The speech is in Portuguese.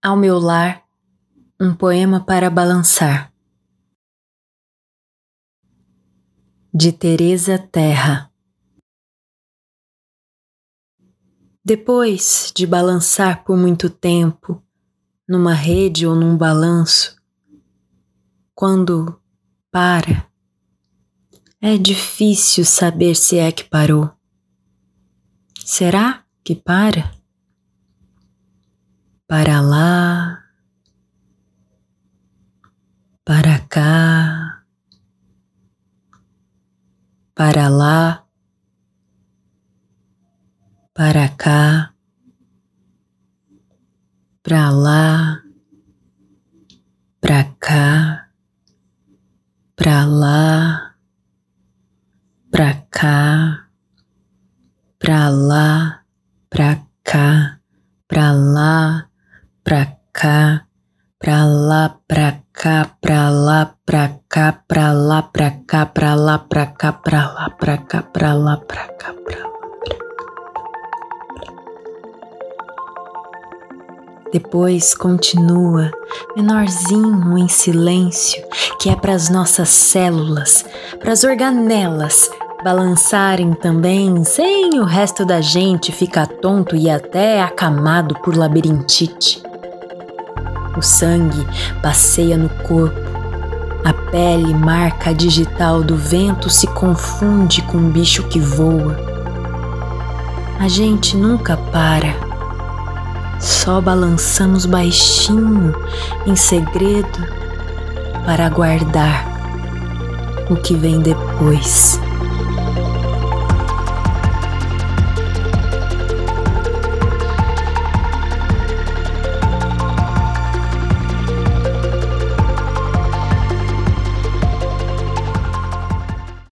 Ao meu lar, um poema para balançar. De Teresa Terra. Depois de balançar por muito tempo, numa rede ou num balanço, quando para, é difícil saber se é que parou. Será que para? Para lá, para cá, para lá, para cá, para lá, para cá, para lá, para cá, para lá, para cá, pra cá, pra lá, pra cá, pra lá, pra cá, pra lá, pra cá, pra lá, pra cá, pra lá, pra cá, pra lá, pra cá, pra lá. Depois continua, menorzinho em silêncio, que é para as nossas células, para as organelas balançarem também, sem o resto da gente ficar tonto e até acamado por labirintite. O sangue passeia no corpo. A pele marca digital do vento se confunde com um bicho que voa. A gente nunca para. Só balançamos baixinho, em segredo, para aguardar o que vem depois.